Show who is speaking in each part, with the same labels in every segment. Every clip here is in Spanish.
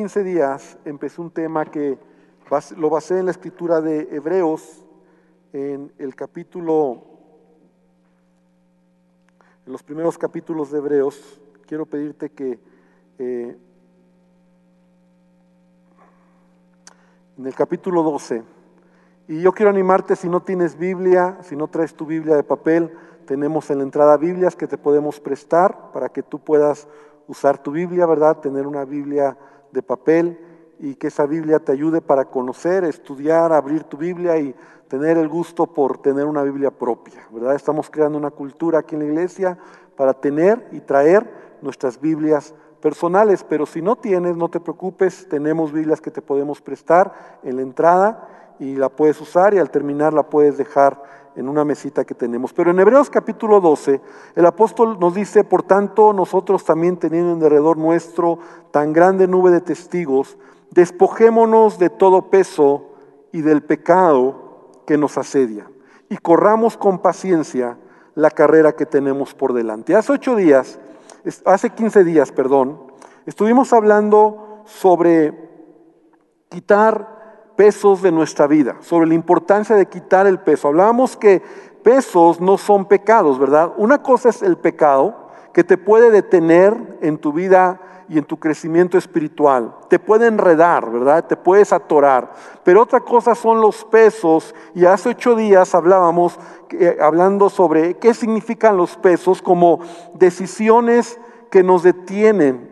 Speaker 1: 15 días empecé un tema que lo basé en la escritura de Hebreos, en el capítulo, en los primeros capítulos de Hebreos. Quiero pedirte que eh, en el capítulo 12, y yo quiero animarte si no tienes Biblia, si no traes tu Biblia de papel, tenemos en la entrada Biblias que te podemos prestar para que tú puedas usar tu Biblia, ¿verdad? Tener una Biblia de papel y que esa Biblia te ayude para conocer, estudiar, abrir tu Biblia y tener el gusto por tener una Biblia propia, ¿verdad? Estamos creando una cultura aquí en la iglesia para tener y traer nuestras Biblias personales, pero si no tienes, no te preocupes, tenemos Biblias que te podemos prestar en la entrada y la puedes usar y al terminar la puedes dejar en una mesita que tenemos. Pero en Hebreos capítulo 12, el apóstol nos dice, por tanto, nosotros también teniendo en derredor nuestro tan grande nube de testigos, despojémonos de todo peso y del pecado que nos asedia y corramos con paciencia la carrera que tenemos por delante. Hace ocho días, hace 15 días, perdón, estuvimos hablando sobre quitar pesos de nuestra vida, sobre la importancia de quitar el peso. Hablábamos que pesos no son pecados, ¿verdad? Una cosa es el pecado que te puede detener en tu vida y en tu crecimiento espiritual. Te puede enredar, ¿verdad? Te puedes atorar. Pero otra cosa son los pesos. Y hace ocho días hablábamos, eh, hablando sobre qué significan los pesos como decisiones que nos detienen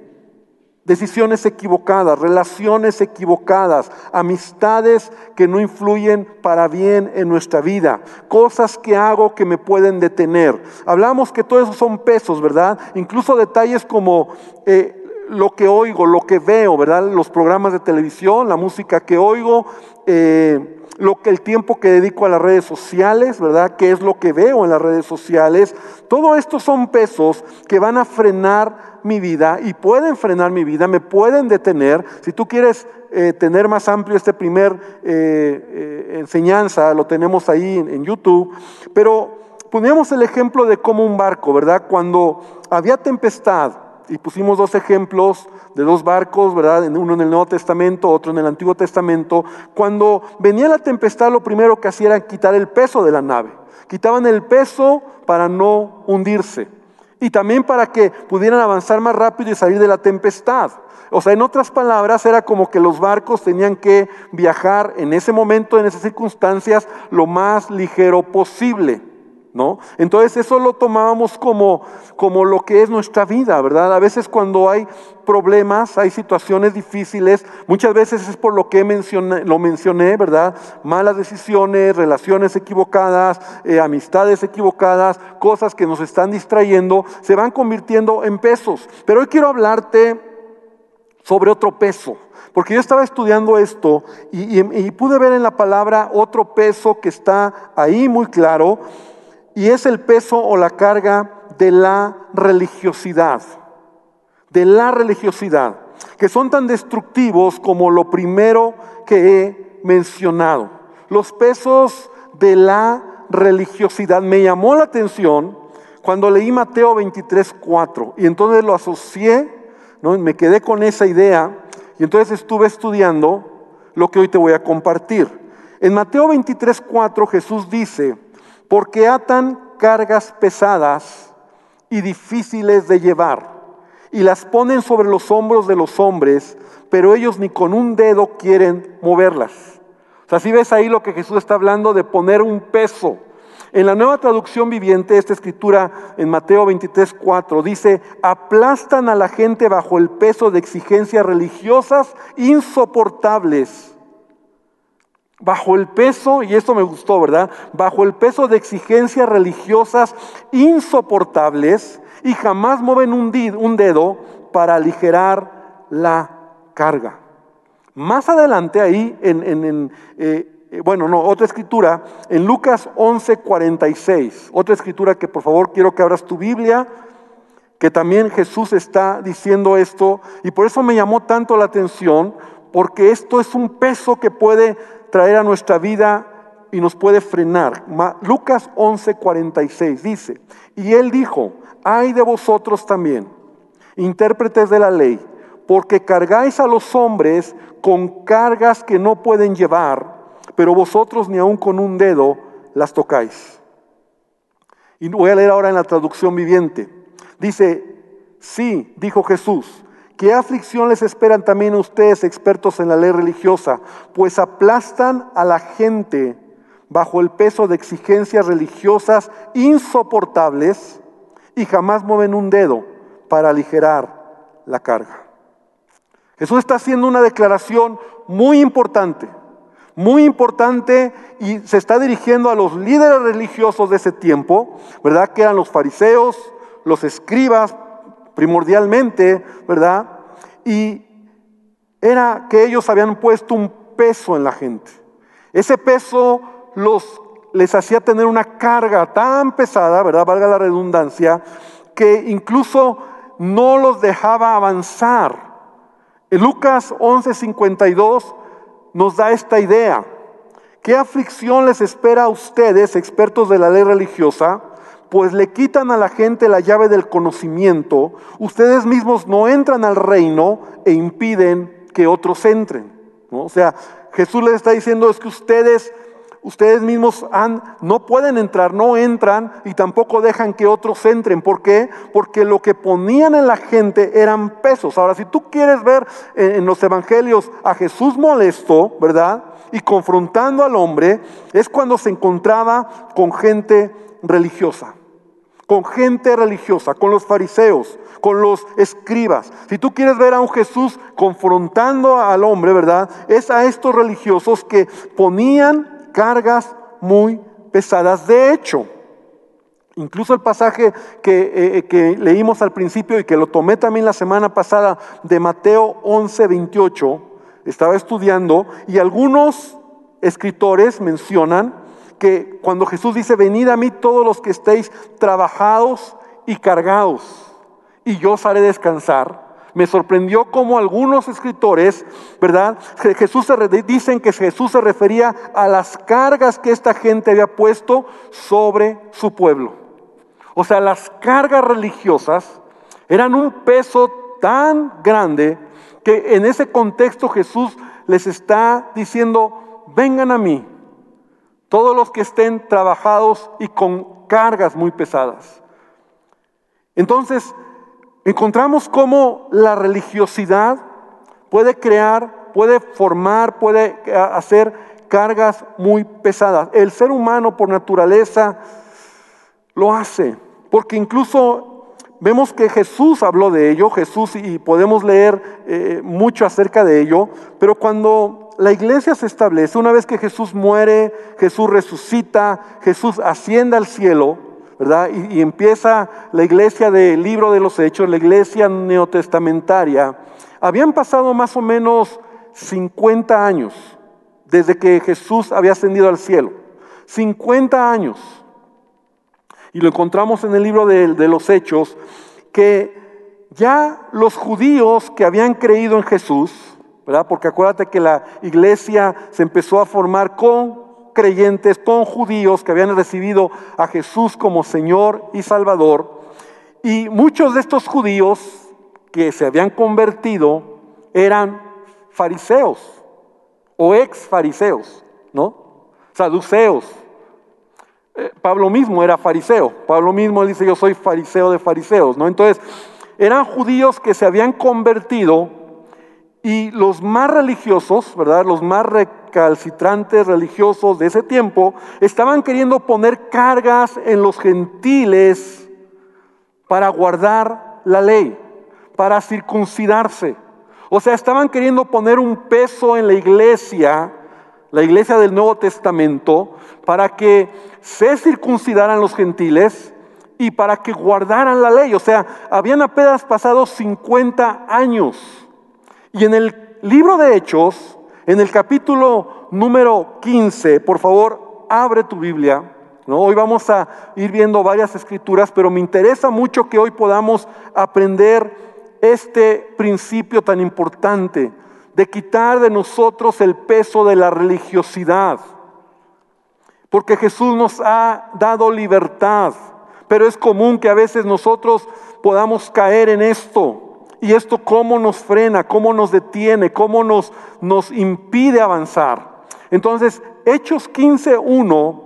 Speaker 1: decisiones equivocadas, relaciones equivocadas, amistades que no influyen para bien en nuestra vida, cosas que hago que me pueden detener. Hablamos que todo eso son pesos, ¿verdad? Incluso detalles como eh, lo que oigo, lo que veo, ¿verdad? Los programas de televisión, la música que oigo. Eh, lo que el tiempo que dedico a las redes sociales, ¿verdad? ¿Qué es lo que veo en las redes sociales? Todo esto son pesos que van a frenar mi vida y pueden frenar mi vida, me pueden detener. Si tú quieres eh, tener más amplio este primer eh, eh, enseñanza, lo tenemos ahí en, en YouTube, pero poníamos el ejemplo de cómo un barco, ¿verdad? Cuando había tempestad, y pusimos dos ejemplos de dos barcos, ¿verdad? Uno en el Nuevo Testamento, otro en el Antiguo Testamento. Cuando venía la tempestad, lo primero que hacía era quitar el peso de la nave. Quitaban el peso para no hundirse. Y también para que pudieran avanzar más rápido y salir de la tempestad. O sea, en otras palabras, era como que los barcos tenían que viajar en ese momento, en esas circunstancias, lo más ligero posible. ¿No? Entonces eso lo tomábamos como, como lo que es nuestra vida, ¿verdad? A veces cuando hay problemas, hay situaciones difíciles, muchas veces es por lo que mencioné, lo mencioné, ¿verdad? Malas decisiones, relaciones equivocadas, eh, amistades equivocadas, cosas que nos están distrayendo, se van convirtiendo en pesos. Pero hoy quiero hablarte sobre otro peso. Porque yo estaba estudiando esto y, y pude ver en la palabra otro peso que está ahí muy claro y es el peso o la carga de la religiosidad, de la religiosidad, que son tan destructivos como lo primero que he mencionado. Los pesos de la religiosidad. Me llamó la atención cuando leí Mateo 23, 4 y entonces lo asocié, ¿no? me quedé con esa idea y entonces estuve estudiando lo que hoy te voy a compartir. En Mateo 23, 4 Jesús dice, porque atan cargas pesadas y difíciles de llevar y las ponen sobre los hombros de los hombres, pero ellos ni con un dedo quieren moverlas. O sea, si ves ahí lo que Jesús está hablando de poner un peso. En la nueva traducción viviente, esta escritura en Mateo 23, 4 dice, aplastan a la gente bajo el peso de exigencias religiosas insoportables bajo el peso, y esto me gustó, ¿verdad? Bajo el peso de exigencias religiosas insoportables y jamás mueven un, dedo para aligerar la carga. Más adelante ahí, en, eh, eh, bueno, no, otra escritura, en Lucas 11, 46, otra escritura que por favor quiero que abras tu Biblia, que también Jesús está diciendo esto, y por eso me llamó tanto la atención, porque esto es un peso que puede traer a nuestra vida y nos puede frenar. Lucas 11:46 dice, y él dijo, ay de vosotros también, intérpretes de la ley, porque cargáis a los hombres con cargas que no pueden llevar, pero vosotros ni aun con un dedo las tocáis. Y voy a leer ahora en la traducción viviente. Dice, sí, dijo Jesús, ¿qué aflicción les esperan también ustedes, expertos en la ley religiosa? Pues aplastan a la gente bajo el peso de exigencias religiosas insoportables y jamás mueven un dedo para aligerar la carga. Jesús está haciendo una declaración muy importante, muy importante y se está dirigiendo a los líderes religiosos de ese tiempo, ¿verdad? Que eran los fariseos, los escribas primordialmente, ¿verdad? Y era que ellos habían puesto un peso en la gente. Ese peso los les hacía tener una carga tan pesada, ¿verdad? Valga la redundancia, que incluso no los dejaba avanzar. En Lucas 11:52 nos da esta idea. ¿Qué aflicción les espera a ustedes, expertos de la ley religiosa? Pues le quitan a la gente la llave del conocimiento, ustedes mismos no entran al reino e impiden que otros entren. O sea, Jesús les está diciendo es que ustedes ustedes mismos han, no pueden entrar, no entran y tampoco dejan que otros entren. ¿Por qué? Porque lo que ponían en la gente eran pesos. Ahora, si tú quieres ver en, los evangelios a Jesús molesto, ¿verdad? Y confrontando al hombre, es cuando se encontraba con gente religiosa con gente religiosa, con los fariseos, con los escribas. Si tú quieres ver a un Jesús confrontando al hombre, ¿verdad? Es a estos religiosos que ponían cargas muy pesadas. De hecho, incluso el pasaje que, eh, que, leímos al principio y que lo tomé también la semana pasada de Mateo 11, 28, estaba estudiando y algunos escritores mencionan que cuando Jesús dice, venid a mí todos los que estéis trabajados y cargados, y yo os haré descansar, me sorprendió cómo algunos escritores, ¿verdad? Jesús se, dicen que Jesús se refería a las cargas que esta gente había puesto sobre su pueblo. O sea, las cargas religiosas eran un peso tan grande que en ese contexto Jesús les está diciendo, vengan a mí, todos los que estén trabajados y con cargas muy pesadas. Entonces, Encontramos cómo la religiosidad puede crear, puede formar, puede eh, hacer cargas muy pesadas. El ser humano por naturaleza lo hace, porque incluso vemos que Jesús habló de ello, Jesús, y podemos leer eh, mucho acerca de ello, pero cuando la iglesia se establece, una vez que Jesús muere, Jesús resucita, Jesús asciende al cielo, ¿verdad? Y, empieza la iglesia del libro de los hechos, la iglesia neotestamentaria. Habían pasado más o menos 50 años desde que Jesús había ascendido al cielo. 50 años. Y lo encontramos en el libro de, de los hechos, que ya los judíos que habían creído en Jesús, ¿verdad? Porque acuérdate que la iglesia se empezó a formar con creyentes, con judíos que habían recibido a Jesús como Señor y Salvador. Y muchos de estos judíos que se habían convertido eran fariseos o ex fariseos, ¿no? Saduceos. Eh, Pablo mismo era fariseo. Pablo mismo dice, yo soy fariseo de fariseos, ¿no? Entonces, eran judíos que se habían convertido y los más religiosos, ¿verdad? Los más recalcitrantes religiosos de ese tiempo estaban queriendo poner cargas en los gentiles para guardar la ley, para circuncidarse. O sea, estaban queriendo poner un peso en la iglesia, la iglesia del Nuevo Testamento, para que se circuncidaran los gentiles y para que guardaran la ley. O sea, habían apenas pasado 50 años y en el libro de Hechos, en el capítulo número 15, por favor, abre tu Biblia. ¿no? Hoy vamos a ir viendo varias escrituras, pero me interesa mucho que hoy podamos aprender este principio tan importante de quitar de nosotros el peso de la religiosidad. Porque Jesús nos ha dado libertad, pero es común que a veces nosotros podamos caer en esto y esto cómo nos frena, cómo nos detiene, cómo nos, nos impide avanzar. Entonces, Hechos 15.1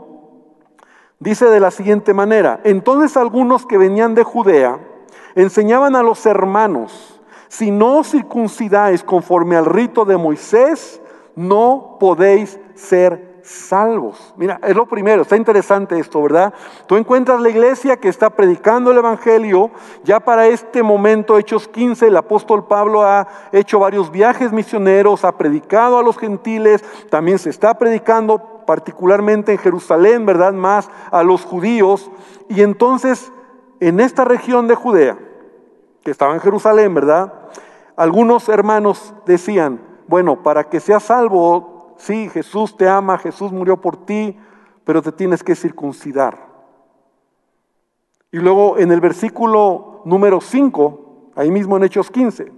Speaker 1: dice de la siguiente manera, entonces algunos que venían de Judea enseñaban a los hermanos, si no circuncidáis conforme al rito de Moisés, no podéis ser salvos. Mira, es lo primero, está interesante esto, ¿verdad? Tú encuentras la iglesia que está predicando el Evangelio, ya para este momento, Hechos 15, el apóstol Pablo ha hecho varios viajes misioneros, ha predicado a los gentiles, también se está predicando particularmente en Jerusalén, ¿verdad? Más a los judíos. Y entonces, en esta región de Judea, que estaba en Jerusalén, ¿verdad? Algunos hermanos decían, bueno, para que seas salvo Sí, Jesús te ama, Jesús murió por ti, pero te tienes que circuncidar. Y luego en el versículo número 5, ahí mismo en Hechos 15,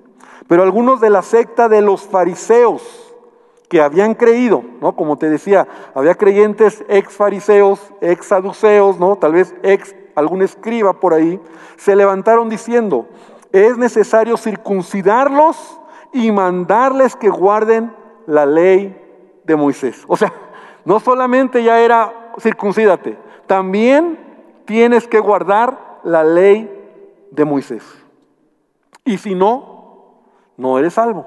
Speaker 1: pero algunos de la secta de los fariseos que habían creído, ¿no? Como te decía, había creyentes ex fariseos, ex saduceos, ¿no? Tal vez ex algún escriba por ahí, se levantaron diciendo, es necesario circuncidarlos y mandarles que guarden la ley de Moisés. O sea, no solamente ya era circuncídate, también tienes que guardar la ley de Moisés. Y si no, no eres salvo.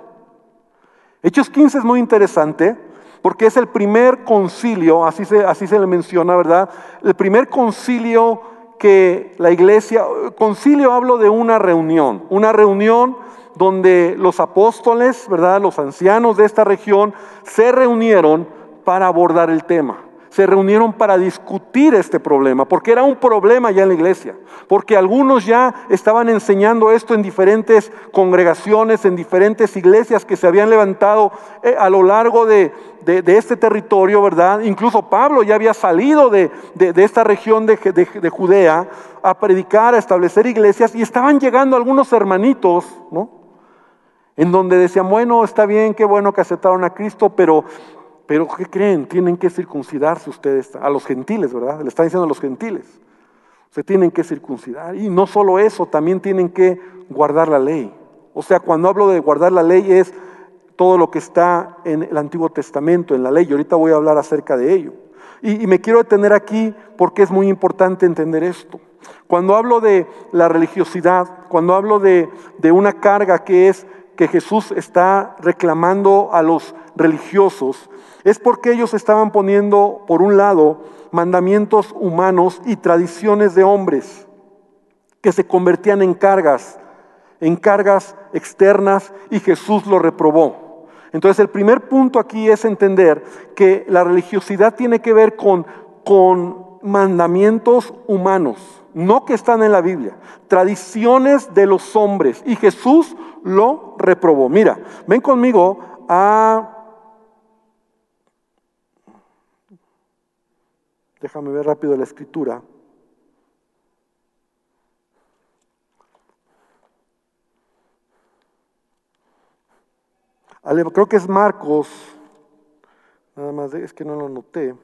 Speaker 1: Hechos 15 es muy interesante porque es el primer concilio, así se, así se le menciona, ¿verdad? El primer concilio que la iglesia, concilio hablo de una reunión, una reunión donde los apóstoles, ¿verdad? Los ancianos de esta región se reunieron para abordar el tema. Se reunieron para discutir este problema, porque era un problema ya en la iglesia, porque algunos ya estaban enseñando esto en diferentes congregaciones, en diferentes iglesias que se habían levantado eh, a lo largo de, este territorio, ¿verdad? Incluso Pablo ya había salido de, esta región de, Judea a predicar, a establecer iglesias, y estaban llegando algunos hermanitos, ¿no? En donde decían, bueno, está bien, qué bueno que aceptaron a Cristo, pero, pero ¿qué creen? Tienen que circuncidarse ustedes, a los gentiles, ¿verdad? Le están diciendo a los gentiles. Se tienen que circuncidar. Y no solo eso, también tienen que guardar la ley. O sea, cuando hablo de guardar la ley es todo lo que está en el Antiguo Testamento, en la ley. Y ahorita voy a hablar acerca de ello. Y, me quiero detener aquí porque es muy importante entender esto. Cuando hablo de la religiosidad, cuando hablo de una carga que es que Jesús está reclamando a los religiosos es porque ellos estaban poniendo, por un lado, mandamientos humanos y tradiciones de hombres que se convertían en cargas, en cargas externas y Jesús lo reprobó. Entonces el primer punto aquí es entender que la religiosidad tiene que ver con, con mandamientos humanos, no que están en la Biblia, tradiciones de los hombres. Y Jesús lo reprobó. Mira, ven conmigo a... Déjame ver rápido la escritura. Creo que es Marcos, nada más, es que no lo noté.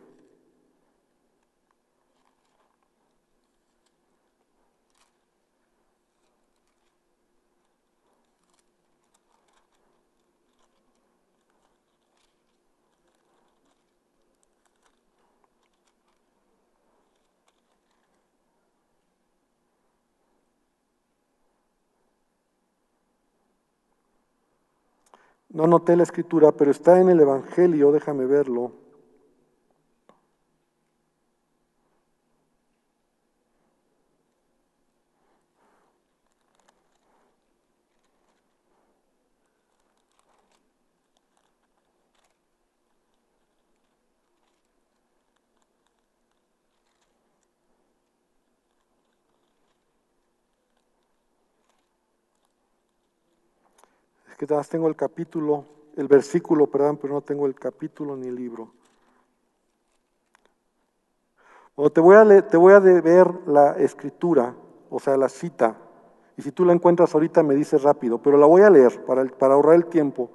Speaker 1: No noté la escritura, pero está en el Evangelio, déjame verlo. Tengo el capítulo, el versículo, perdón, pero no tengo el capítulo ni el libro. O te voy a, te voy a ver la escritura, o sea, la cita, y si tú la encuentras ahorita me dices rápido, pero la voy a leer para, para ahorrar el tiempo,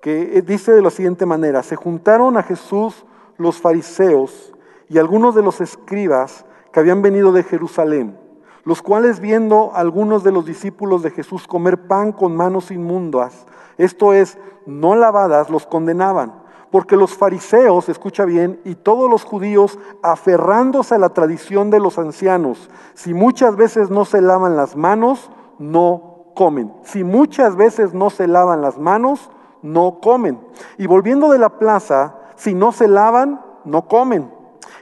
Speaker 1: que dice de la siguiente manera, se juntaron a Jesús los fariseos y algunos de los escribas que habían venido de Jerusalén los cuales viendo algunos de los discípulos de Jesús comer pan con manos inmundas, esto es, no lavadas, los condenaban. Porque los fariseos, escucha bien, y todos los judíos, aferrándose a la tradición de los ancianos, si muchas veces no se lavan las manos, no comen. Si muchas veces no se lavan las manos, no comen. Y volviendo de la plaza, si no se lavan, no comen.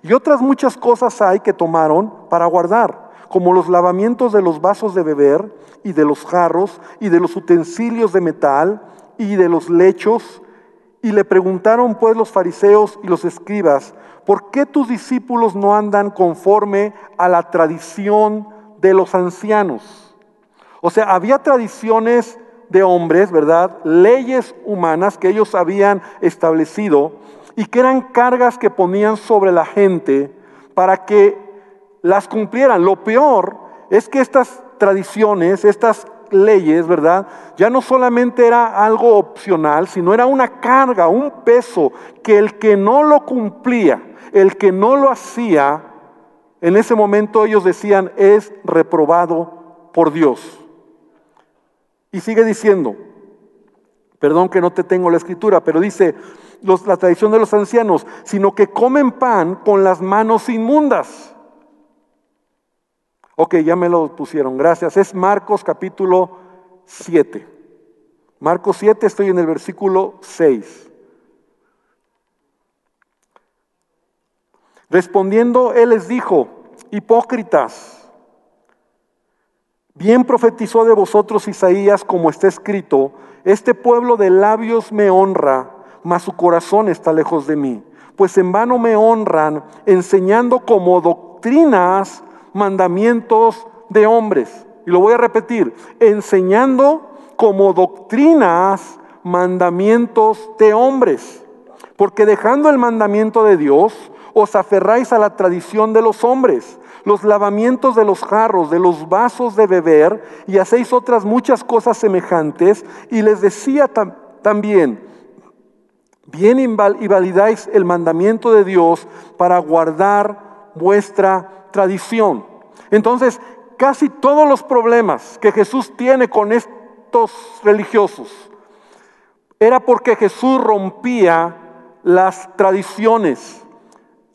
Speaker 1: Y otras muchas cosas hay que tomaron para guardar, como los lavamientos de los vasos de beber y de los jarros y de los utensilios de metal y de los lechos. Y le preguntaron pues los fariseos y los escribas, ¿por qué tus discípulos no andan conforme a la tradición de los ancianos? O sea, había tradiciones de hombres, ¿verdad? Leyes humanas que ellos habían establecido y que eran cargas que ponían sobre la gente para que las cumplieran. Lo peor es que estas tradiciones, estas leyes, ¿verdad? Ya no solamente era algo opcional, sino era una carga, un peso que el que no lo cumplía, el que no lo hacía, en ese momento ellos decían es reprobado por Dios. Y sigue diciendo, perdón que no te tengo la escritura, pero dice, la tradición de los ancianos, sino que comen pan con las manos inmundas. Ok, ya me lo pusieron, gracias. Es Marcos capítulo 7. Marcos 7, estoy en el versículo 6. Respondiendo, él les dijo, hipócritas, bien profetizó de vosotros Isaías como está escrito, este pueblo de labios me honra mas su corazón está lejos de mí. Pues en vano me honran enseñando como doctrinas mandamientos de hombres. Y lo voy a repetir, enseñando como doctrinas mandamientos de hombres. Porque dejando el mandamiento de Dios, os aferráis a la tradición de los hombres, los lavamientos de los jarros, de los vasos de beber, y hacéis otras muchas cosas semejantes. Y les decía también, bien invalidáis el mandamiento de Dios para guardar vuestra tradición. Entonces, casi todos los problemas que Jesús tiene con estos religiosos era porque Jesús rompía las tradiciones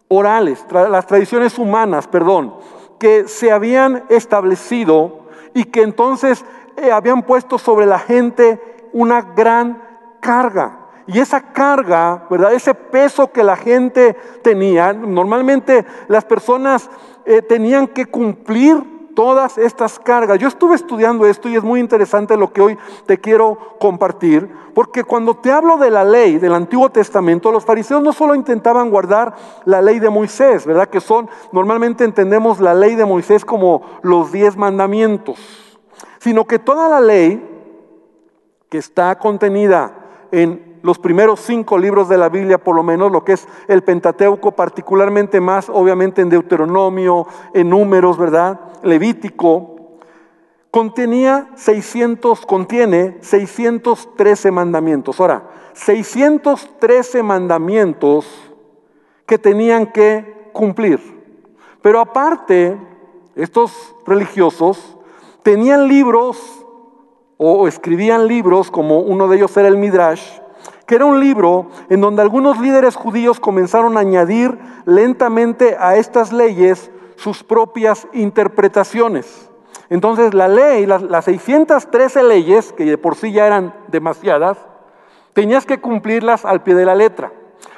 Speaker 1: orales, las tradiciones humanas, perdón, que se habían establecido y que entonces eh, habían puesto sobre la gente una gran carga. Y esa carga, ¿verdad? Ese peso que la gente tenía, normalmente las personas eh, tenían que cumplir todas estas cargas. Yo estuve estudiando esto y es muy interesante lo que hoy te quiero compartir, porque cuando te hablo de la ley del Antiguo Testamento, los fariseos no solo intentaban guardar la ley de Moisés, ¿verdad? Que son, normalmente entendemos la ley de Moisés como los diez mandamientos, sino que toda la ley que está contenida en los primeros cinco libros de la Biblia, por lo menos lo que es el Pentateuco, particularmente más, obviamente en Deuteronomio, en Números, ¿verdad? Levítico, contenía 600, contiene 613 mandamientos. Ahora, 613 mandamientos que tenían que cumplir. Pero aparte, estos religiosos tenían libros o escribían libros, como uno de ellos era el Midrash, que era un libro en donde algunos líderes judíos comenzaron a añadir lentamente a estas leyes sus propias interpretaciones. Entonces la ley, las, 613 leyes, que de por sí ya eran demasiadas, tenías que cumplirlas al pie de la letra.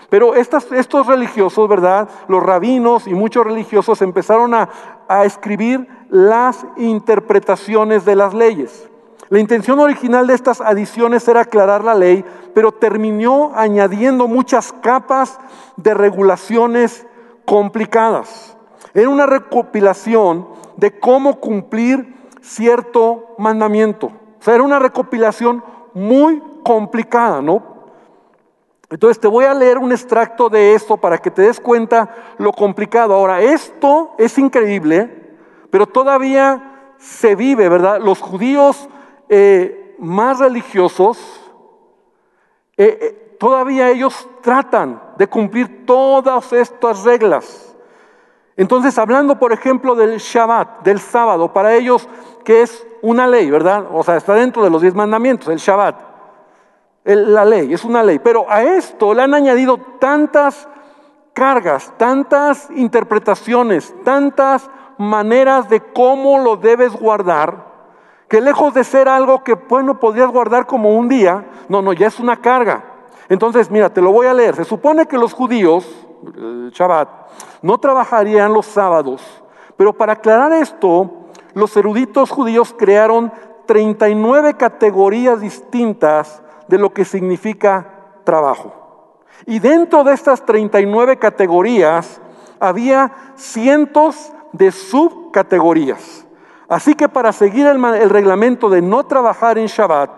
Speaker 1: Pero estos religiosos, ¿verdad? Los rabinos y muchos religiosos empezaron a, a escribir las interpretaciones de las leyes. La intención original de estas adiciones era aclarar la ley, pero terminó añadiendo muchas capas de regulaciones complicadas. Era una recopilación de cómo cumplir cierto mandamiento. O sea, era una recopilación muy complicada, ¿no? Entonces te voy a leer un extracto de esto para que te des cuenta lo complicado. Ahora, esto es increíble, pero todavía se vive, ¿verdad? Los judíos eh, más religiosos, eh, eh, todavía ellos tratan de cumplir todas estas reglas. Entonces, hablando, por ejemplo, del Shabbat, del sábado, para ellos, que es una ley, ¿verdad? O sea, está dentro de los diez mandamientos, el Shabbat. la ley, es una ley. Pero a esto le han añadido tantas cargas, tantas interpretaciones, tantas maneras de cómo lo debes guardar, que lejos de ser algo que, bueno, podrías guardar como un día, no, no, ya es una carga. Entonces, mira, te lo voy a leer. Se supone que los judíos, el Shabbat, no trabajarían los sábados, pero para aclarar esto, los eruditos judíos crearon 39 categorías distintas de lo que significa trabajo. Y dentro de estas 39 categorías había cientos de subcategorías. Así que para seguir el, reglamento de no trabajar en Shabbat,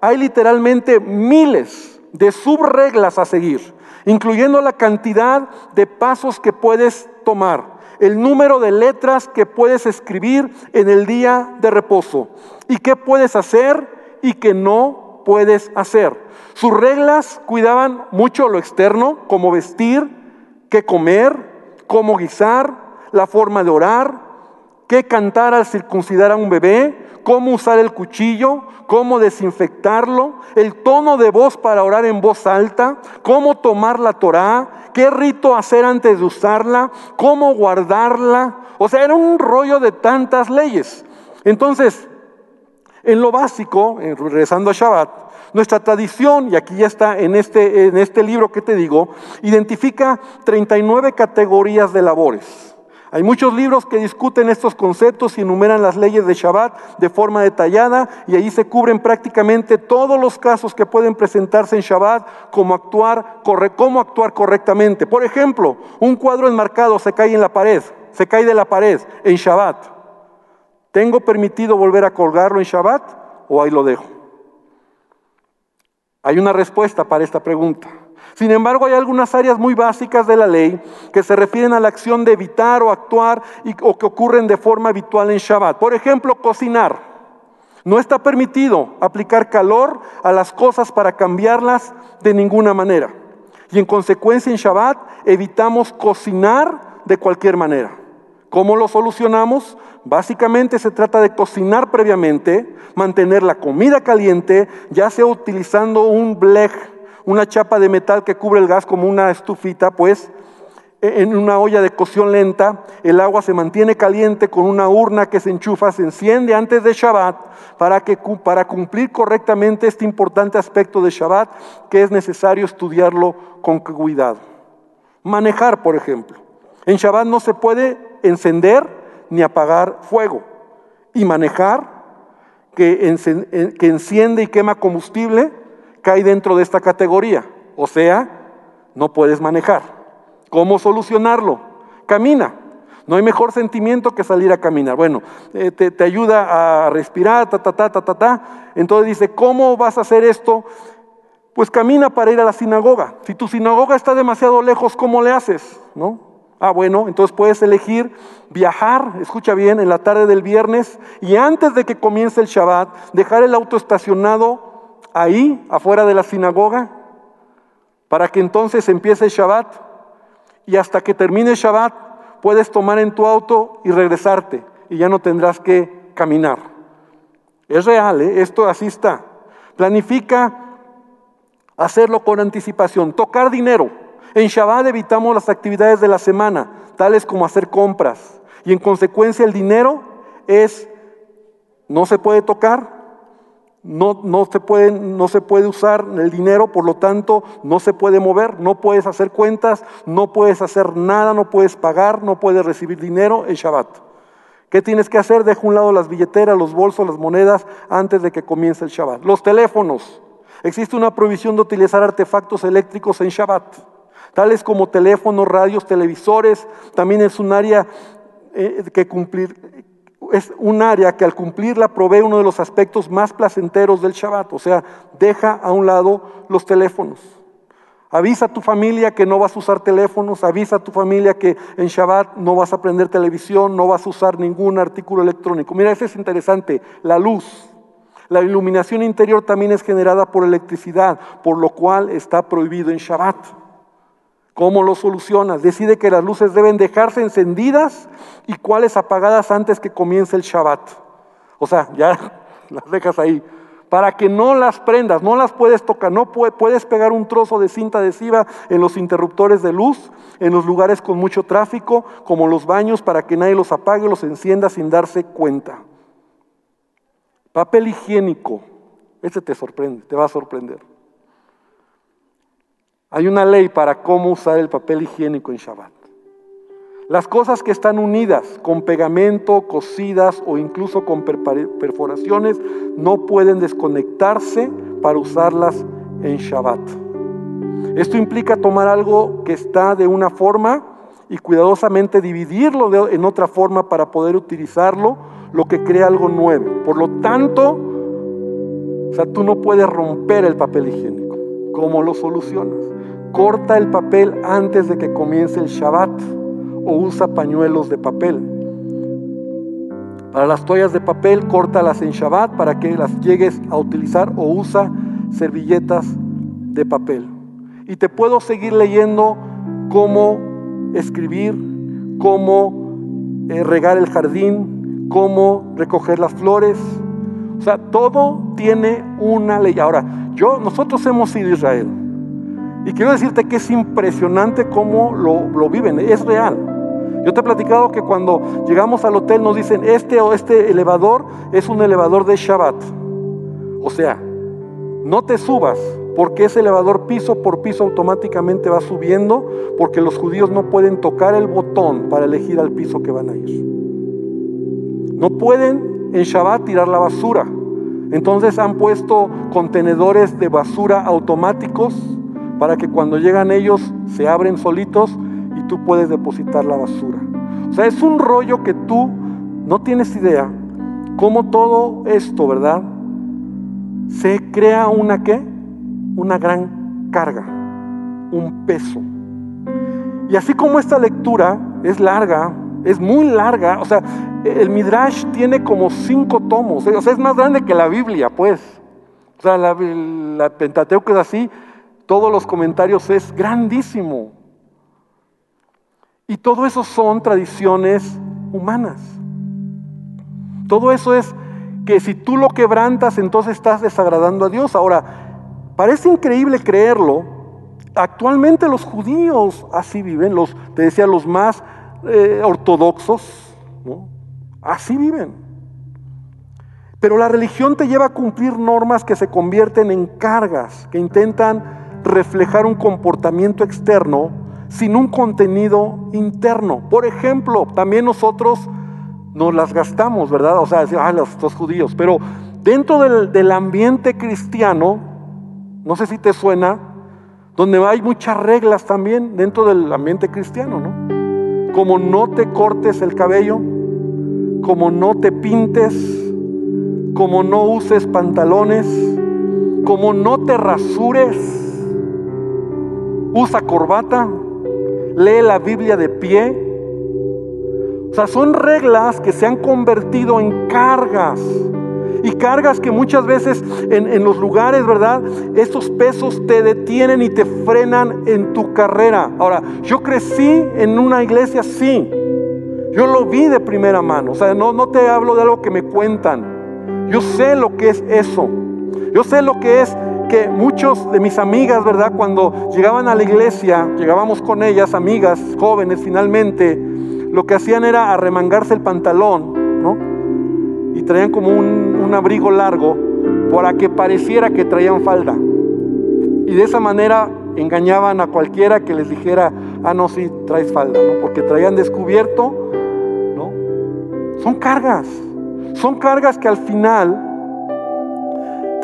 Speaker 1: hay literalmente miles de subreglas a seguir, incluyendo la cantidad de pasos que puedes tomar, el número de letras que puedes escribir en el día de reposo y qué puedes hacer y qué no puedes hacer. Sus reglas cuidaban mucho lo externo, como vestir, qué comer, cómo guisar, la forma de orar, qué cantar al circuncidar a un bebé, cómo usar el cuchillo, cómo desinfectarlo, el tono de voz para orar en voz alta, cómo tomar la Torá, qué rito hacer antes de usarla, cómo guardarla. O sea, era un rollo de tantas leyes. Entonces, en lo básico, eh, regresando a Shabbat, nuestra tradición, y aquí ya está en este, en este libro que te digo, identifica 39 categorías de labores. Hay muchos libros que discuten estos conceptos y enumeran las leyes de Shabbat de forma detallada y ahí se cubren prácticamente todos los casos que pueden presentarse en Shabbat, como actuar, cómo actuar correctamente. Por ejemplo, un cuadro enmarcado se cae en la pared, se cae de la pared en Shabbat. ¿Tengo permitido volver a colgarlo en Shabbat o ahí lo dejo? Hay una respuesta para esta pregunta. Sin embargo, hay algunas áreas muy básicas de la ley que se refieren a la acción de evitar o actuar o que ocurren de forma habitual en Shabbat. Por ejemplo, cocinar. No está permitido aplicar calor a las cosas para cambiarlas de ninguna manera. Y en consecuencia en Shabbat evitamos cocinar de cualquier manera. ¿Cómo lo solucionamos? Básicamente se trata de cocinar previamente, mantener la comida caliente, ya sea utilizando un blech una chapa de metal que cubre el gas como una estufita, pues e, en una olla de cocción lenta, el agua se mantiene caliente con una urna que se enchufa, se enciende antes de Shabbat para, que, para cumplir correctamente este importante aspecto de Shabbat que es necesario estudiarlo con cuidado. Manejar, por ejemplo. En Shabbat no se puede encender ni apagar fuego. Y manejar, que, que enciende y quema combustible, cae dentro de esta categoría. O sea, no puedes manejar. ¿Cómo solucionarlo? Camina. No hay mejor sentimiento que salir a caminar. Bueno, eh, te, ayuda a respirar, ta, ta, ta, ta, ta, ta. Entonces dice, ¿cómo vas a hacer esto? Pues camina para ir a la sinagoga. Si tu sinagoga está demasiado lejos, ¿cómo le haces? ¿No? Ah, bueno, entonces puedes elegir viajar, escucha bien, en la tarde del viernes y antes de que comience el Shabbat, dejar el auto estacionado ahí, afuera de la sinagoga, para que entonces empiece el Shabbat y hasta que termine el Shabbat puedes tomar en tu auto y regresarte y ya no tendrás que caminar. Es real, ¿eh? esto así está. Planifica hacerlo con anticipación, tocar dinero. En Shabbat evitamos las actividades de la semana, tales como hacer compras. Y en consecuencia el dinero es, no se puede tocar, no, no, se puede, no se puede usar el dinero, por lo tanto no se puede mover, no puedes hacer cuentas, no puedes hacer nada, no puedes pagar, no puedes recibir dinero el Shabbat. ¿Qué tienes que hacer? Deja un lado las billeteras, los bolsos, las monedas antes de que comience el Shabbat. Los teléfonos. Existe una prohibición de utilizar artefactos eléctricos en Shabbat, tales como teléfonos, radios, televisores. También es un área eh, que cumplir, es un área que al cumplirla provee uno de los aspectos más placenteros del Shabbat, o sea, deja a un lado los teléfonos. Avisa a tu familia que no vas a usar teléfonos, avisa a tu familia que en Shabbat no vas a prender televisión, no vas a usar ningún artículo electrónico. Mira, eso es interesante, la luz. La iluminación interior también es generada por electricidad, por lo cual está prohibido en Shabbat. ¿Cómo lo solucionas? Decide que las luces deben dejarse encendidas y cuáles apagadas antes que comience el Shabbat. O sea, ya las dejas ahí. Para que no las prendas, no las puedes tocar, no puedes pegar un trozo de cinta adhesiva en los interruptores de luz, en los lugares con mucho tráfico, como los baños, para que nadie los apague o los encienda sin darse cuenta. Papel higiénico, ese te sorprende, te va a sorprender. Hay una ley para cómo usar el papel higiénico en Shabbat. Las cosas que están unidas con pegamento, cosidas o incluso con perforaciones no pueden desconectarse para usarlas en Shabbat. Esto implica tomar algo que está de una forma y cuidadosamente dividirlo en otra forma para poder utilizarlo, lo que crea algo nuevo. Por lo tanto, o sea, tú no puedes romper el papel higiénico. ¿Cómo lo solucionas? Corta el papel antes de que comience el Shabbat o usa pañuelos de papel. Para las toallas de papel, córtalas en Shabbat para que las llegues a utilizar o usa servilletas de papel. Y te puedo seguir leyendo cómo escribir, cómo eh, regar el jardín, cómo recoger las flores. O sea, todo tiene una ley. Ahora, yo, nosotros hemos ido a Israel. Y quiero decirte que es impresionante cómo lo, viven, es real. Yo te he platicado que cuando llegamos al hotel nos dicen, este o este elevador es un elevador de Shabbat. O sea, no te subas, porque ese elevador piso por piso automáticamente va subiendo, porque los judíos no pueden tocar el botón para elegir al piso que van a ir. No pueden en Shabbat tirar la basura. Entonces han puesto contenedores de basura automáticos para que cuando llegan ellos se abren solitos y tú puedes depositar la basura. O sea, es un rollo que tú no tienes idea cómo todo esto, ¿verdad? Se crea una qué? Una gran carga, un peso. Y así como esta lectura es larga, es muy larga, o sea, el Midrash tiene como cinco tomos, o sea, es más grande que la Biblia, pues. O sea, la, la Pentateuco es así, todos los comentarios es grandísimo. Y todo eso son tradiciones humanas. Todo eso es que si tú lo quebrantas, entonces estás desagradando a Dios. Ahora, parece increíble creerlo. Actualmente los judíos así viven, los, te decía, los más eh, ortodoxos, así viven. Pero la religión te lleva a cumplir normas que se convierten en cargas, que intentan reflejar un comportamiento externo sin un contenido interno. Por ejemplo, también nosotros nos las gastamos, ¿verdad? O sea, ah, los, judíos, pero dentro del, del ambiente cristiano, no sé si te suena, donde hay muchas reglas también dentro del ambiente cristiano, ¿no? Como no te cortes el cabello, como no te pintes, como no uses pantalones, como no te rasures, usa corbata, lee la Biblia de pie. O sea, son reglas que se han convertido en cargas. Y cargas que muchas veces en, los lugares, ¿verdad? Estos pesos te detienen y te frenan en tu carrera. Ahora, yo crecí en una iglesia sí. Yo lo vi de primera mano. O sea, no, no te hablo de algo que me cuentan. Yo sé lo que es eso. Yo sé lo que es muchos de mis amigas, ¿verdad? Cuando llegaban a la iglesia, llegábamos con ellas, amigas, jóvenes finalmente, lo que hacían era arremangarse el pantalón, ¿no? Y traían como un, un abrigo largo para que pareciera que traían falda. Y de esa manera engañaban a cualquiera que les dijera, ah, no, sí, traes falda, ¿no? Porque traían descubierto, ¿no? Son cargas, son cargas que al final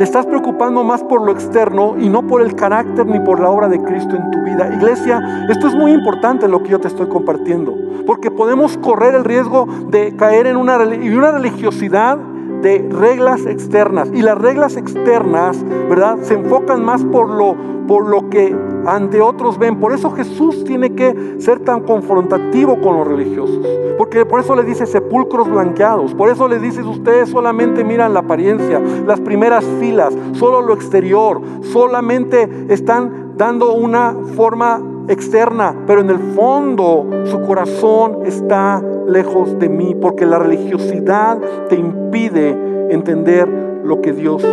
Speaker 1: te estás preocupando más por lo externo y no por el carácter ni por la obra de Cristo en tu vida. Iglesia, esto es muy importante lo que yo te estoy compartiendo, porque podemos correr el riesgo de caer en una, una religiosidad de reglas externas. Y las reglas externas, ¿verdad? Se enfocan más por lo, por lo que ante otros ven. Por eso Jesús tiene que ser tan confrontativo con los religiosos. Porque por eso le dice sepulcros blanqueados. Por eso le dice ustedes solamente miran la apariencia, las primeras filas, solo lo exterior. Solamente están dando una forma externa, pero en el fondo su corazón está lejos de mí, porque la religiosidad te impide entender lo que Dios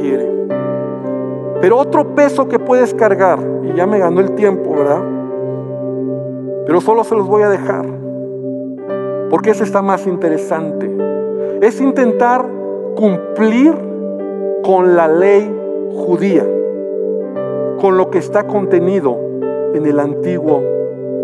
Speaker 1: quiere. Pero otro peso que puedes cargar, y ya me ganó el tiempo, ¿verdad? Pero solo se los voy a dejar, porque ese está más interesante. Es intentar cumplir con la ley judía, con lo que está contenido en el Antiguo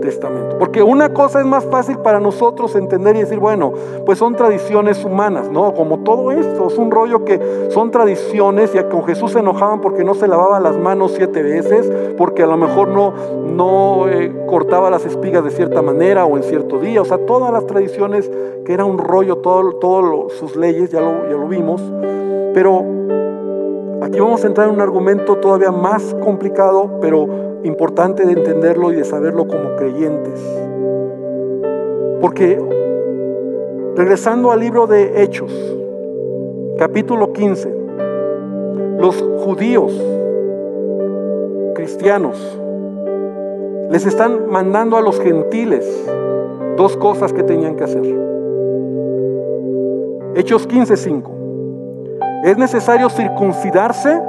Speaker 1: Testamento. Porque una cosa es más fácil para nosotros entender y decir, bueno, pues son tradiciones humanas, ¿no? Como todo esto, es un rollo que son tradiciones y con Jesús se enojaban porque no se lavaba las manos siete veces, porque a lo mejor no, no eh, cortaba las espigas de cierta manera o en cierto día, o sea, todas las tradiciones que era un rollo, todas todo sus leyes, ya lo, ya lo vimos, pero aquí vamos a entrar en un argumento todavía más complicado, pero importante de entenderlo y de saberlo como creyentes. Porque regresando al libro de Hechos, capítulo 15, los judíos cristianos les están mandando a los gentiles dos cosas que tenían que hacer. Hechos 15:5. Es necesario circuncidarse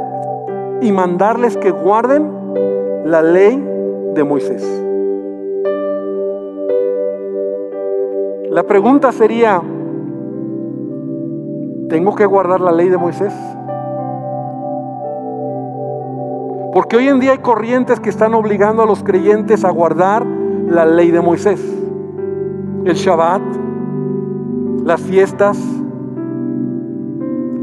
Speaker 1: y mandarles que guarden la ley de Moisés. La pregunta sería, ¿tengo que guardar la ley de Moisés? Porque hoy en día hay corrientes que están obligando a los creyentes a guardar la ley de Moisés. El Shabbat, las fiestas,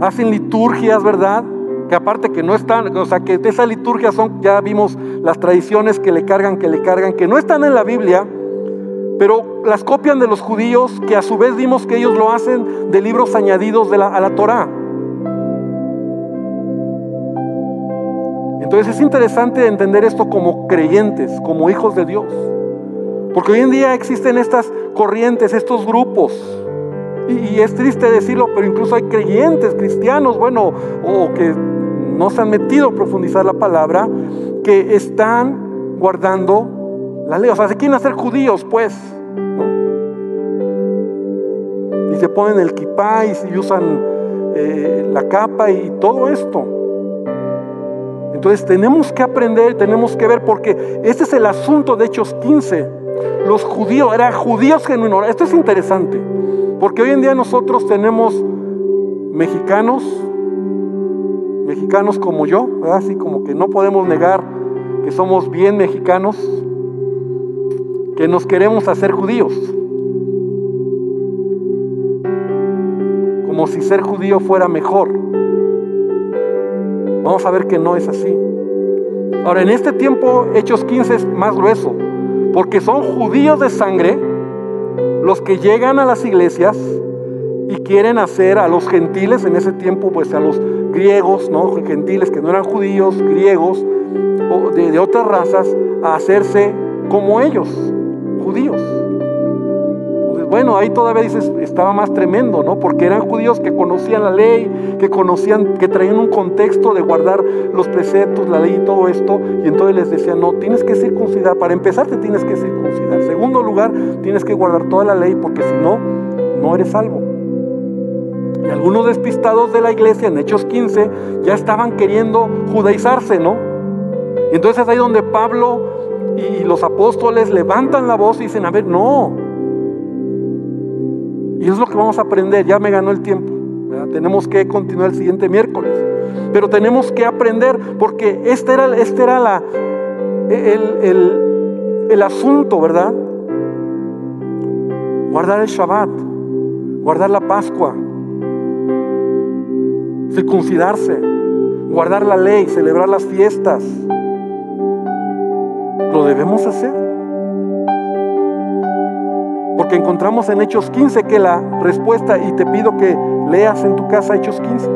Speaker 1: hacen liturgias, ¿verdad? que aparte que no están, o sea, que de esa liturgia son, ya vimos las tradiciones que le cargan, que le cargan, que no están en la Biblia, pero las copian de los judíos, que a su vez vimos que ellos lo hacen de libros añadidos de la, a la Torá. Entonces es interesante entender esto como creyentes, como hijos de Dios. Porque hoy en día existen estas corrientes, estos grupos. Y, y es triste decirlo, pero incluso hay creyentes cristianos, bueno, o que no se han metido a profundizar la palabra, que están guardando la ley. O sea, se quieren hacer judíos, pues. Y se ponen el kipá y, usan eh, la capa y todo esto. Entonces tenemos que aprender, tenemos que ver, porque este es el asunto de Hechos 15. Los judíos, eran judíos genuinos. Esto es interesante, porque hoy en día nosotros tenemos mexicanos, mexicanos como yo, así como que no podemos negar que somos bien mexicanos, que nos queremos hacer judíos. Como si ser judío fuera mejor. Vamos a ver que no es así. Ahora, en este tiempo, Hechos 15 es más grueso, porque son judíos de sangre los que llegan a las iglesias y quieren hacer a los gentiles en ese tiempo, pues a los griegos, ¿no? gentiles que no eran judíos, griegos o de, otras razas, a hacerse como ellos, judíos. bueno, ahí todavía dices, estaba más tremendo, ¿no? Porque eran judíos que conocían la ley, que conocían, que traían un contexto de guardar los preceptos, la ley y todo esto, y entonces les decían, no, tienes que circuncidar, para empezar te tienes que circuncidar. Segundo lugar, tienes que guardar toda la ley, porque si no, no eres salvo. Y algunos despistados de la iglesia en Hechos 15 ya estaban queriendo judaizarse, ¿no? Y entonces ahí donde Pablo y los apóstoles levantan la voz y dicen, a ver, no. Y es lo que vamos a aprender, ya me ganó el tiempo. Tenemos que continuar el siguiente miércoles. Pero tenemos que aprender porque este era, este era la, el, el, el asunto, ¿verdad? Guardar el Shabbat, guardar la Pascua, circuncidarse, guardar la ley, celebrar las fiestas. Lo debemos hacer. Porque encontramos en Hechos 15 que la respuesta, y te pido que leas en tu casa Hechos 15,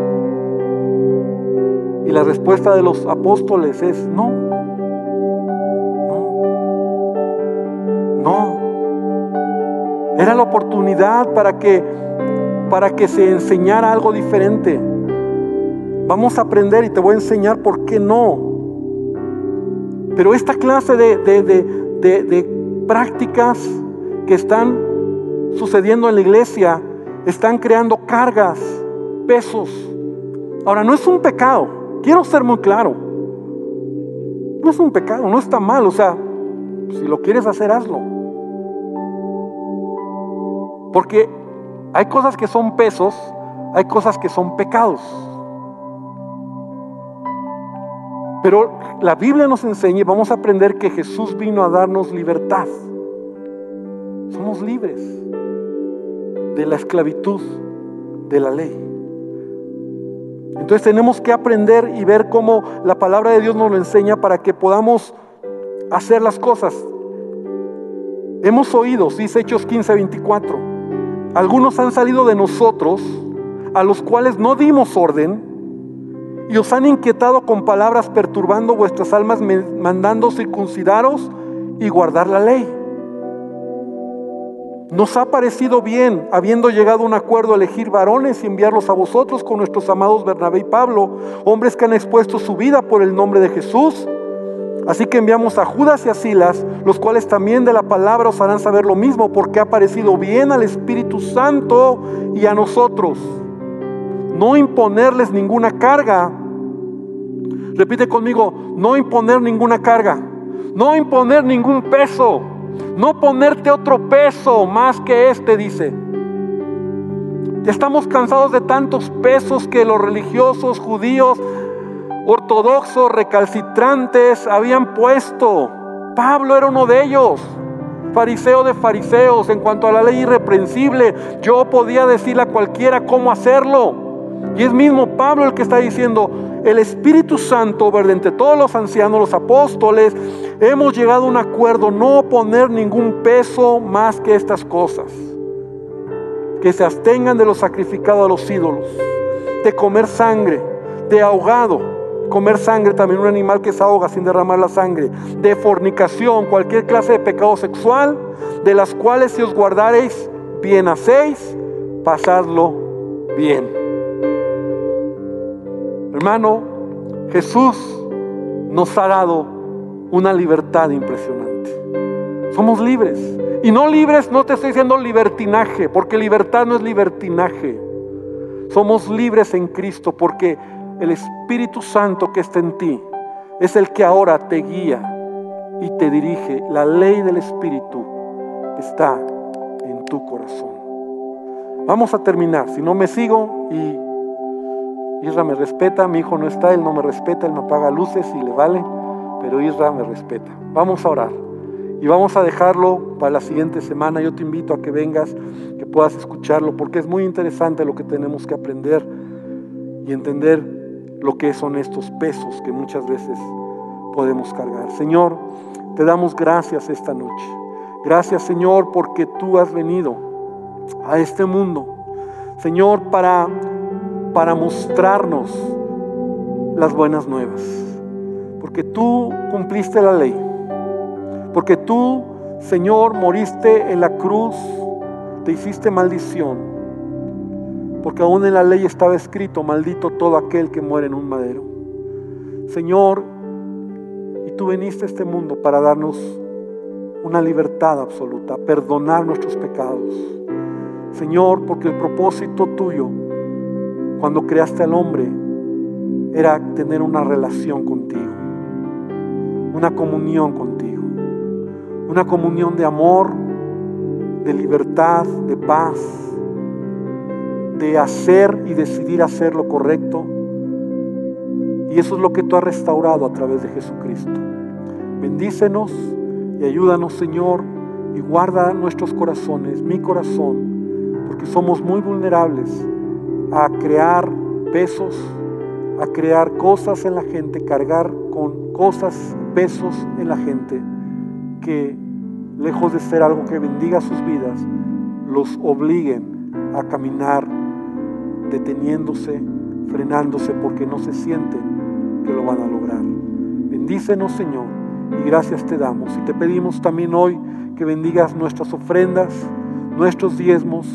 Speaker 1: y la respuesta de los apóstoles es no, no, no. Era la oportunidad para que, para que se enseñara algo diferente. Vamos a aprender y te voy a enseñar por qué no. Pero esta clase de, de, de prácticas que están sucediendo en la iglesia, están creando cargas, pesos. Ahora, no es un pecado, quiero ser muy claro. No es un pecado, no está mal, o sea, si lo quieres hacer, hazlo. Porque hay cosas que son pesos, hay cosas que son pecados. Pero la Biblia nos enseña y vamos a aprender que Jesús vino a darnos libertad. Somos libres de la esclavitud de la ley. Entonces tenemos que aprender y ver cómo la palabra de Dios nos lo enseña para que podamos hacer las cosas. Hemos oído, dice Hechos 15, 24, algunos han salido de nosotros, a los cuales no dimos orden, y os han inquietado con palabras perturbando vuestras almas, mandando circuncidaros y guardar la ley. Nos ha parecido bien, habiendo llegado a un acuerdo, elegir varones y enviarlos a vosotros con nuestros amados Bernabé y Pablo, hombres que han expuesto su vida por el nombre de Jesús. Así que enviamos a Judas y a Silas, los cuales también de la palabra os harán saber lo mismo, porque ha parecido bien al Espíritu Santo y a nosotros. No imponerles ninguna carga. Repite conmigo, no imponer ninguna carga. No imponer ningún peso. No ponerte otro peso más que este, dice. Estamos cansados de tantos pesos que los religiosos judíos, ortodoxos, recalcitrantes habían puesto. Pablo era uno de ellos, fariseo de fariseos. En cuanto a la ley irreprensible, yo podía decirle a cualquiera cómo hacerlo. Y es mismo Pablo el que está diciendo, el Espíritu Santo, ¿verdad? entre todos los ancianos, los apóstoles, hemos llegado a un acuerdo, no poner ningún peso más que estas cosas. Que se abstengan de lo sacrificado a los ídolos, de comer sangre, de ahogado, comer sangre también un animal que se ahoga sin derramar la sangre, de fornicación, cualquier clase de pecado sexual, de las cuales si os guardareis, bien hacéis, pasadlo bien. Hermano, Jesús nos ha dado una libertad impresionante. Somos libres. Y no libres, no te estoy diciendo libertinaje, porque libertad no es libertinaje. Somos libres en Cristo porque el Espíritu Santo que está en ti es el que ahora te guía y te dirige. La ley del Espíritu está en tu corazón. Vamos a terminar. Si no me sigo y Isra me respeta, mi hijo no está, él no me respeta, él me apaga luces y le vale, pero Isra me respeta. Vamos a orar y vamos a dejarlo para la siguiente semana. Yo te invito a que vengas, que puedas escucharlo, porque es muy interesante lo que tenemos que aprender y entender lo que son estos pesos que muchas veces podemos cargar. Señor, te damos gracias esta noche. Gracias Señor porque tú has venido a este mundo. Señor, para para mostrarnos las buenas nuevas. Porque tú cumpliste la ley. Porque tú, Señor, moriste en la cruz, te hiciste maldición. Porque aún en la ley estaba escrito, maldito todo aquel que muere en un madero. Señor, y tú viniste a este mundo para darnos una libertad absoluta, perdonar nuestros pecados. Señor, porque el propósito tuyo cuando creaste al hombre era tener una relación contigo, una comunión contigo, una comunión de amor, de libertad, de paz, de hacer y decidir hacer lo correcto. Y eso es lo que tú has restaurado a través de Jesucristo. Bendícenos y ayúdanos, Señor, y guarda nuestros corazones, mi corazón, porque somos muy vulnerables a crear pesos, a crear cosas en la gente, cargar con cosas, pesos en la gente, que lejos de ser algo que bendiga sus vidas, los obliguen a caminar deteniéndose, frenándose porque no se sienten que lo van a lograr. Bendícenos Señor y gracias te damos. Y te pedimos también hoy que bendigas nuestras ofrendas, nuestros diezmos,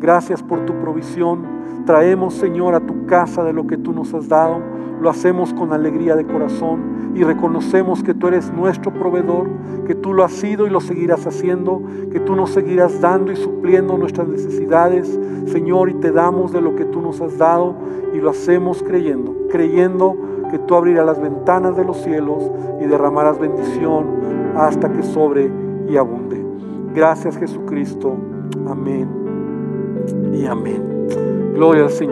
Speaker 1: Gracias por tu provisión. Traemos, Señor, a tu casa de lo que tú nos has dado. Lo hacemos con alegría de corazón y reconocemos que tú eres nuestro proveedor, que tú lo has sido y lo seguirás haciendo, que tú nos seguirás dando y supliendo nuestras necesidades, Señor, y te damos de lo que tú nos has dado y lo hacemos creyendo, creyendo que tú abrirás las ventanas de los cielos y derramarás bendición hasta que sobre y abunde. Gracias Jesucristo. Amén y amén. Gloria al Señor.